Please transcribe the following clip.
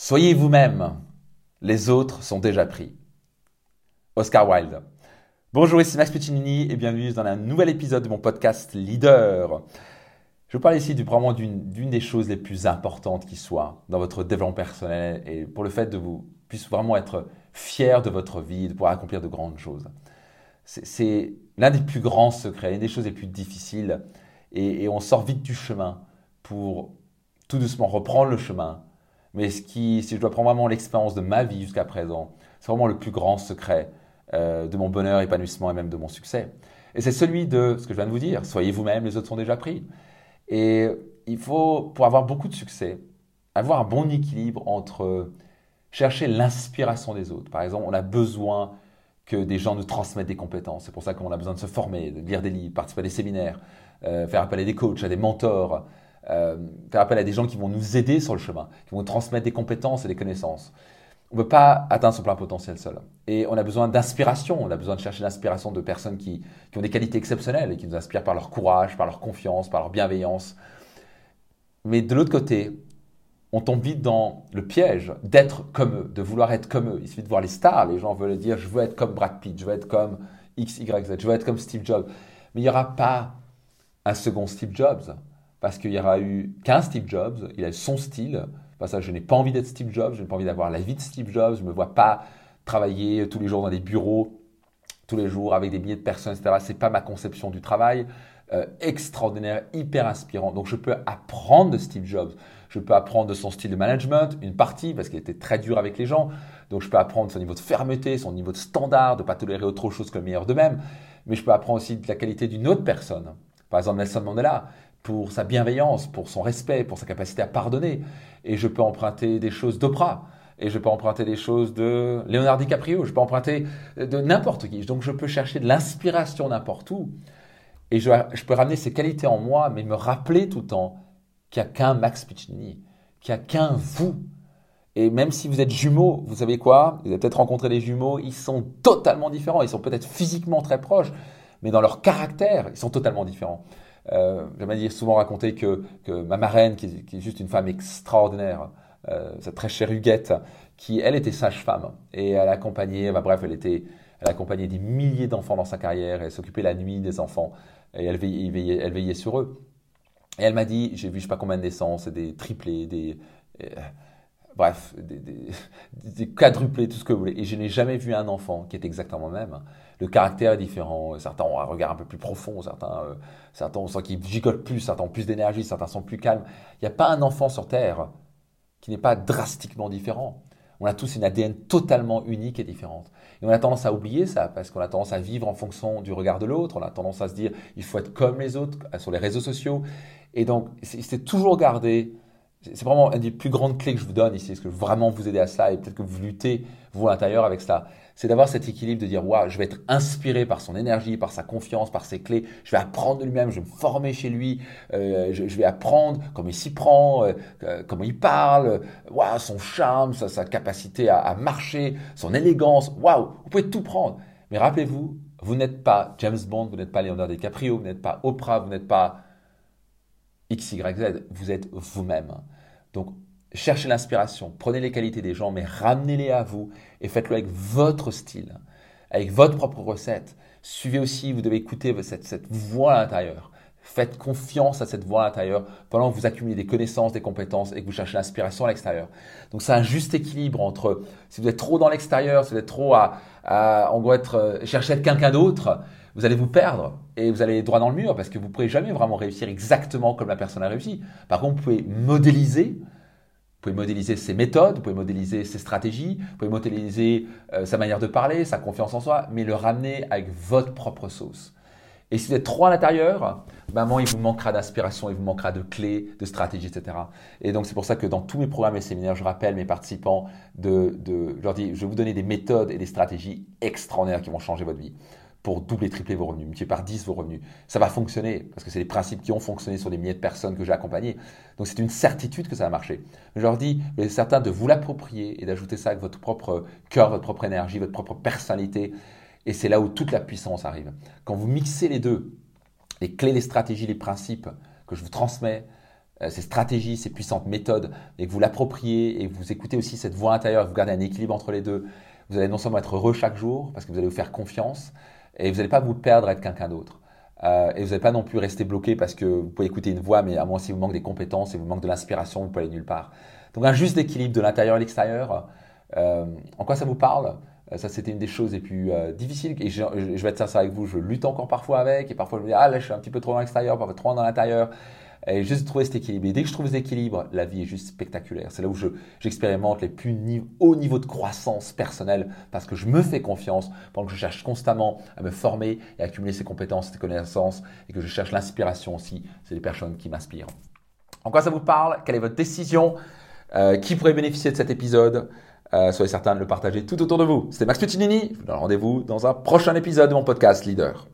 Soyez vous-même, les autres sont déjà pris. Oscar Wilde. Bonjour, ici Max Piccinini et bienvenue dans un nouvel épisode de mon podcast Leader. Je vous parle ici du, vraiment d'une des choses les plus importantes qui soit dans votre développement personnel et pour le fait de vous puissiez vraiment être fier de votre vie, de pouvoir accomplir de grandes choses. C'est l'un des plus grands secrets, l'une des choses les plus difficiles et on sort vite du chemin pour tout doucement reprendre le chemin mais ce qui, si je dois prendre vraiment l'expérience de ma vie jusqu'à présent, c'est vraiment le plus grand secret euh, de mon bonheur, épanouissement et même de mon succès. Et c'est celui de ce que je viens de vous dire, soyez vous-même, les autres sont déjà pris. Et il faut, pour avoir beaucoup de succès, avoir un bon équilibre entre chercher l'inspiration des autres. Par exemple, on a besoin que des gens nous transmettent des compétences. C'est pour ça qu'on a besoin de se former, de lire des livres, participer à des séminaires, euh, faire appel à des coachs, à des mentors, euh, faire appel à des gens qui vont nous aider sur le chemin, qui vont transmettre des compétences et des connaissances. On ne peut pas atteindre son plein potentiel seul. Et on a besoin d'inspiration, on a besoin de chercher l'inspiration de personnes qui, qui, ont des qualités exceptionnelles et qui nous inspirent par leur courage, par leur confiance, par leur bienveillance. Mais de l'autre côté, on tombe vite dans le piège d'être comme eux, de vouloir être comme eux. Il suffit de voir les stars, les gens veulent dire je veux être comme Brad Pitt, je veux être comme X, Y, Z, je veux être comme Steve Jobs. Mais il n'y aura pas un second Steve Jobs parce qu'il y aura eu qu'un Steve Jobs, il a son style. Parce que je n'ai pas envie d'être Steve Jobs, je n'ai pas envie d'avoir la vie de Steve Jobs, je ne me vois pas travailler tous les jours dans des bureaux, tous les jours avec des milliers de personnes, etc. Ce n'est pas ma conception du travail. Euh, extraordinaire, hyper inspirant. Donc je peux apprendre de Steve Jobs. Je peux apprendre de son style de management, une partie, parce qu'il était très dur avec les gens. Donc je peux apprendre son niveau de fermeté, son niveau de standard, de ne pas tolérer autre chose que le meilleur d'eux-mêmes. Mais je peux apprendre aussi de la qualité d'une autre personne. Par exemple, Nelson Mandela pour sa bienveillance, pour son respect, pour sa capacité à pardonner. Et je peux emprunter des choses d'Oprah. Et je peux emprunter des choses de Leonardo DiCaprio. Je peux emprunter de n'importe qui. Donc je peux chercher de l'inspiration n'importe où. Et je, peux ramener ces qualités en moi, mais me rappeler tout le temps qu'il n'y a qu'un Max Piccinini, qu'il n'y a qu'un vous. Et même si vous êtes jumeaux, vous savez quoi? Vous avez peut-être rencontré des jumeaux, ils sont totalement différents. Ils sont peut-être physiquement très proches, mais dans leur caractère, ils sont totalement différents. Euh, J'aimerais souvent raconter que, ma marraine, qui, est juste une femme extraordinaire, euh, cette très chère Huguette, qui elle était sage-femme et elle accompagnait, bah, bref, elle était, elle accompagnait des milliers d'enfants dans sa carrière, elle s'occupait la nuit des enfants et elle veillait, elle veillait sur eux. Et elle m'a dit, j'ai vu je sais pas combien de naissances, des triplés, des, euh, bref, des, quadruplés, tout ce que vous voulez. Et je n'ai jamais vu un enfant qui est exactement le même. Le caractère est différent. Certains ont un regard un peu plus profond, certains, euh, certains on qu'ils gigotent plus, certains ont plus d'énergie, certains sont plus calmes. Il n'y a pas un enfant sur Terre qui n'est pas drastiquement différent. On a tous une ADN totalement unique et différente. Et on a tendance à oublier ça parce qu'on a tendance à vivre en fonction du regard de l'autre. On a tendance à se dire il faut être comme les autres sur les réseaux sociaux. Et donc, c'est toujours garder c'est vraiment une des plus grandes clés que je vous donne ici, est-ce que vraiment vous aider à ça? Et peut-être que vous luttez, vous à l'intérieur avec ça. C'est d'avoir cet équilibre de dire, waouh, je vais être inspiré par son énergie, par sa confiance, par ses clés. Je vais apprendre de lui-même, je vais me former chez lui, euh, je, vais apprendre comment il s'y prend, euh, euh, comment il parle, waouh, son charme, sa, capacité à, à, marcher, son élégance. Waouh, vous pouvez tout prendre. Mais rappelez-vous, vous n'êtes pas James Bond, vous n'êtes pas Leonardo DiCaprio, vous n'êtes pas Oprah, vous n'êtes pas X, Y, Z. Vous êtes vous-même. Donc, cherchez l'inspiration, prenez les qualités des gens, mais ramenez-les à vous et faites-le avec votre style, avec votre propre recette. Suivez aussi, vous devez écouter cette, cette voix à l'intérieur. Faites confiance à cette voix à l'intérieur pendant que vous accumulez des connaissances, des compétences et que vous cherchez l'inspiration à l'extérieur. Donc c'est un juste équilibre entre si vous êtes trop dans l'extérieur, si vous êtes trop à, à on doit être euh, chercher à être quelqu'un d'autre, vous allez vous perdre et vous allez droit dans le mur parce que vous ne pourrez jamais vraiment réussir exactement comme la personne a réussi. Par contre, vous pouvez modéliser, vous pouvez modéliser ses méthodes, vous pouvez modéliser ses stratégies, vous pouvez modéliser euh, sa manière de parler, sa confiance en soi, mais le ramener avec votre propre sauce. Et si vous êtes trop à l'intérieur, maman, il vous manquera d'inspiration, il vous manquera de clés, de stratégies, etc. Et donc, c'est pour ça que dans tous mes programmes et séminaires, je rappelle mes participants de, de, je leur dis, je vais vous donner des méthodes et des stratégies extraordinaires qui vont changer votre vie pour doubler, tripler vos revenus, multiplier par 10 vos revenus. Ça va fonctionner parce que c'est les principes qui ont fonctionné sur des milliers de personnes que j'ai accompagnées. Donc c'est une certitude que ça va marcher. Je leur dis, vous êtes certain de vous l'approprier et d'ajouter ça avec votre propre cœur, votre propre énergie, votre propre personnalité. Et c'est là où toute la puissance arrive. Quand vous mixez les deux, les clés, les stratégies, les principes que je vous transmets, euh, ces stratégies, ces puissantes méthodes, et que vous l'appropriez et que vous écoutez aussi cette voix intérieure, vous gardez un équilibre entre les deux, vous allez non seulement être heureux chaque jour, parce que vous allez vous faire confiance, et vous n'allez pas vous perdre être quelqu'un d'autre. Euh, et vous n'allez pas non plus rester bloqué parce que vous pouvez écouter une voix, mais à moins si vous manque des compétences et vous manque de l'inspiration, vous pouvez aller nulle part. Donc un juste équilibre de l'intérieur et l'extérieur. Euh, en quoi ça vous parle? Euh, Ça, c'était une des choses les plus euh, difficiles. Et je, je, vais être sincère avec vous, je lutte encore parfois avec. Et parfois, je me dis, ah là, je suis un petit peu trop dans l'extérieur, parfois trop dans l'intérieur. Et juste trouver cet équilibre. Et dès que je trouve cet équilibre, la vie est juste spectaculaire. C'est là où j'expérimente les plus hauts niveaux de croissance personnelle parce que je me fais confiance pendant que je cherche constamment à me former et à accumuler ces compétences, ces connaissances et que je cherche l'inspiration aussi. C'est les personnes qui m'inspirent. En quoi ça vous parle? Quelle est votre décision? Euh, Qui pourrait bénéficier de cet épisode? Euh, Soyez certain de le partager tout autour de vous. C'était Max Puccinini. Je vous donne rendez-vous dans un prochain épisode de mon podcast Leader.